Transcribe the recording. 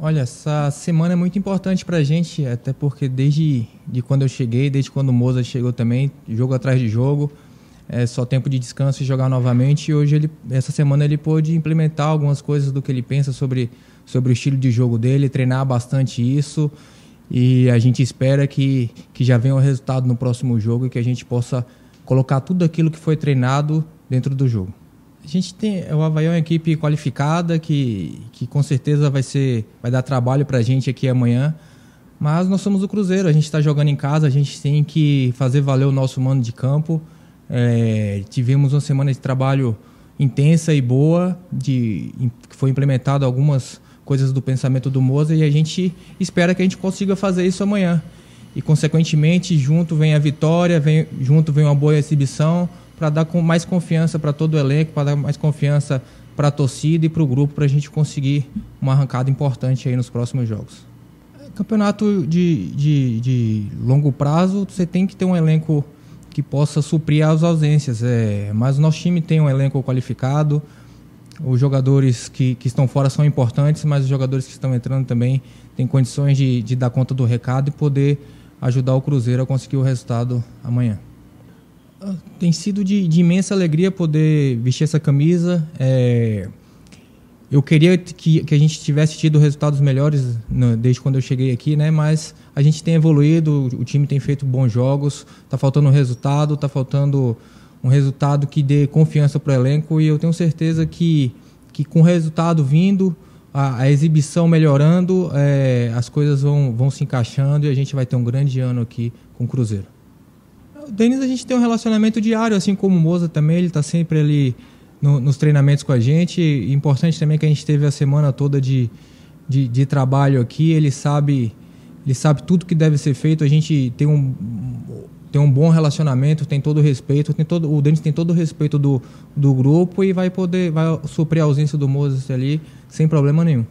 Olha, essa semana é muito importante para a gente, até porque desde de quando eu cheguei, desde quando o Moza chegou também, jogo atrás de jogo, é só tempo de descanso e jogar novamente. E hoje, ele, essa semana, ele pôde implementar algumas coisas do que ele pensa sobre, sobre o estilo de jogo dele, treinar bastante isso. E a gente espera que, que já venha o resultado no próximo jogo e que a gente possa colocar tudo aquilo que foi treinado dentro do jogo. A gente tem o Havaí é uma equipe qualificada que, que com certeza vai ser vai dar trabalho para a gente aqui amanhã. Mas nós somos o Cruzeiro, a gente está jogando em casa, a gente tem que fazer valer o nosso mando de campo. É, tivemos uma semana de trabalho intensa e boa, de, que foi implementado algumas coisas do pensamento do Moza e a gente espera que a gente consiga fazer isso amanhã. E, consequentemente, junto vem a vitória, vem, junto vem uma boa exibição, para dar com mais confiança para todo o elenco, para dar mais confiança para a torcida e para o grupo, para a gente conseguir uma arrancada importante aí nos próximos jogos. Campeonato de, de, de longo prazo, você tem que ter um elenco que possa suprir as ausências. É, mas o nosso time tem um elenco qualificado, os jogadores que, que estão fora são importantes, mas os jogadores que estão entrando também têm condições de, de dar conta do recado e poder ajudar o Cruzeiro a conseguir o resultado amanhã. Tem sido de, de, imensa alegria poder vestir essa camisa. É, eu queria que, que, a gente tivesse tido resultados melhores desde quando eu cheguei aqui, né? Mas a gente tem evoluído, o time tem feito bons jogos. Está faltando um resultado, está faltando um resultado que dê confiança para o elenco e eu tenho certeza que, que com o resultado vindo, a, a exibição melhorando, é, as coisas vão, vão se encaixando e a gente vai ter um grande ano aqui com o Cruzeiro. O Denis a gente tem um relacionamento diário, assim como o Moza também, ele está sempre ali no, nos treinamentos com a gente. Importante também que a gente teve a semana toda de, de, de, trabalho aqui, ele sabe, ele sabe tudo que deve ser feito, a gente tem um, tem um bom relacionamento, tem todo o respeito, tem todo, o Denis tem todo o respeito do, do grupo e vai poder vai suprir a ausência do Moses ali sem problema nenhum.